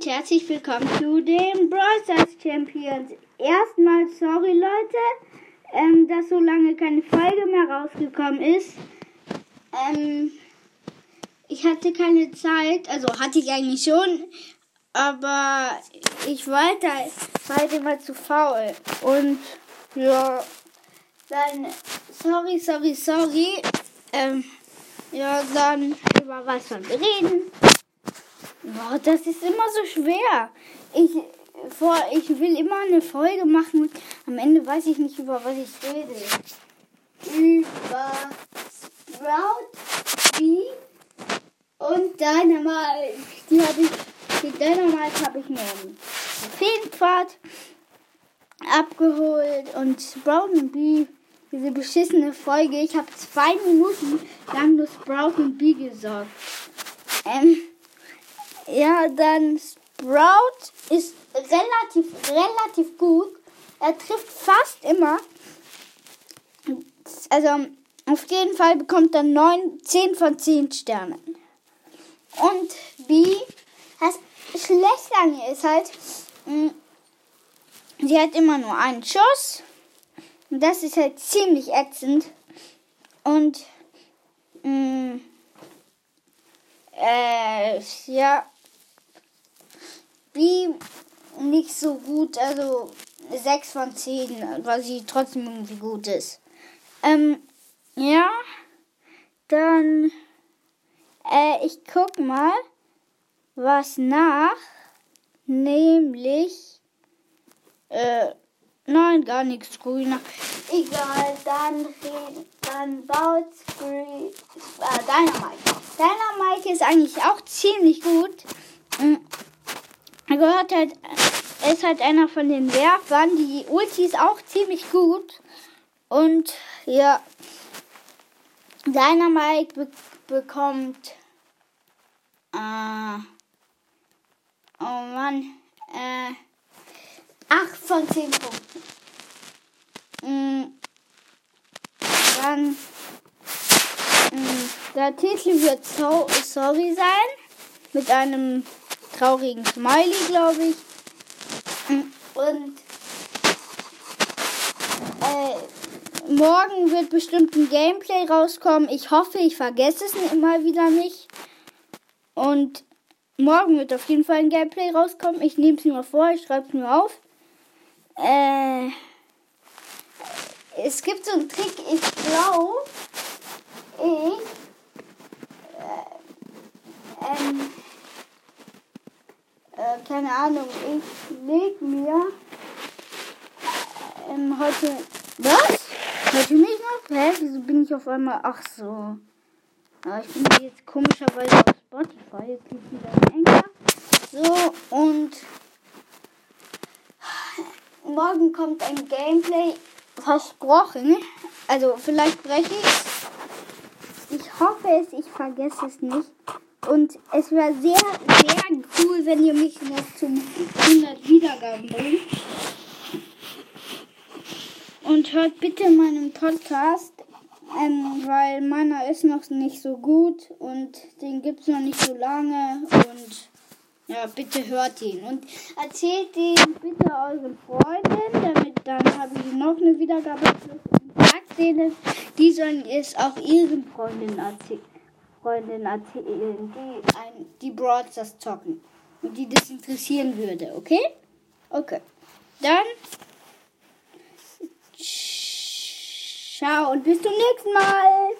und herzlich willkommen zu den Brawl Stars Champions. Erstmal sorry Leute, ähm, dass so lange keine Folge mehr rausgekommen ist. Ähm, ich hatte keine Zeit, also hatte ich eigentlich schon, aber ich wollte halt immer zu faul. Und ja, dann sorry, sorry, sorry. Ähm, ja, dann über was wir reden? Boah, das ist immer so schwer. Ich, vor, ich will immer eine Folge machen am Ende weiß ich nicht, über was ich rede. Über Sprout, Bee und Dynamite. Die habe ich, die Dynamite habe ich mir im Feenpfad abgeholt und Sprout und Bee, diese beschissene Folge. Ich habe zwei Minuten lang nur Sprout und Bee gesorgt. Ähm, ja, dann Sprout ist relativ, relativ gut. Er trifft fast immer. Also auf jeden Fall bekommt er 9, 10 von 10 Sternen. Und B, das schlecht an ihr ist halt, mh, sie hat immer nur einen Schuss. Und das ist halt ziemlich ätzend. Und mh, äh, ja, B nicht so gut, also 6 von 10, weil sie trotzdem irgendwie gut ist. Ähm, ja, dann, äh, ich guck mal, was nach, nämlich, äh, nein, gar nichts grüner. Egal, dann, dann baut Scree, äh, Dynamite. Dynamite ist eigentlich auch ziemlich gut. Er gehört halt, er ist halt einer von den Werfern. Die Ulti ist auch ziemlich gut. Und ja, Dynamite be bekommt, äh, oh Mann, äh, 8 von 10 Punkten. Mhm. Dann, mh, der Titel wird so Sorry sein. Mit einem traurigen Smiley, glaube ich. Und äh, morgen wird bestimmt ein Gameplay rauskommen. Ich hoffe, ich vergesse es immer wieder nicht. Und morgen wird auf jeden Fall ein Gameplay rauskommen. Ich nehme es mir mal vor, ich schreibe es mir auf. Äh, es gibt so einen Trick, ich glaube, ich äh, ähm, äh, keine Ahnung, ich leg mir ähm, heute. Was? Ihr mich noch? Hä? Wieso bin ich auf einmal. Ach so. Aber ich bin jetzt komischerweise auf Spotify. Jetzt liegt wieder ein Enker. So, und. Morgen kommt ein Gameplay versprochen. Also, vielleicht breche ich. Ich hoffe es, ich vergesse es nicht. Und es wäre sehr, sehr cool, wenn ihr mich noch zum 100 Wiedergaben bringt. Und hört bitte meinen Podcast, ähm, weil meiner ist noch nicht so gut und den gibt es noch nicht so lange. Und ja, bitte hört ihn. Und erzählt ihn bitte euren Freunden, damit dann habe ich noch eine Wiedergabe. Und sagt denen, die sollen es auch ihren Freunden erzählen. Freundin erzählen, die, ein, die Broadstars zocken und die das interessieren würde, okay? Okay. Dann ciao und bis zum nächsten Mal.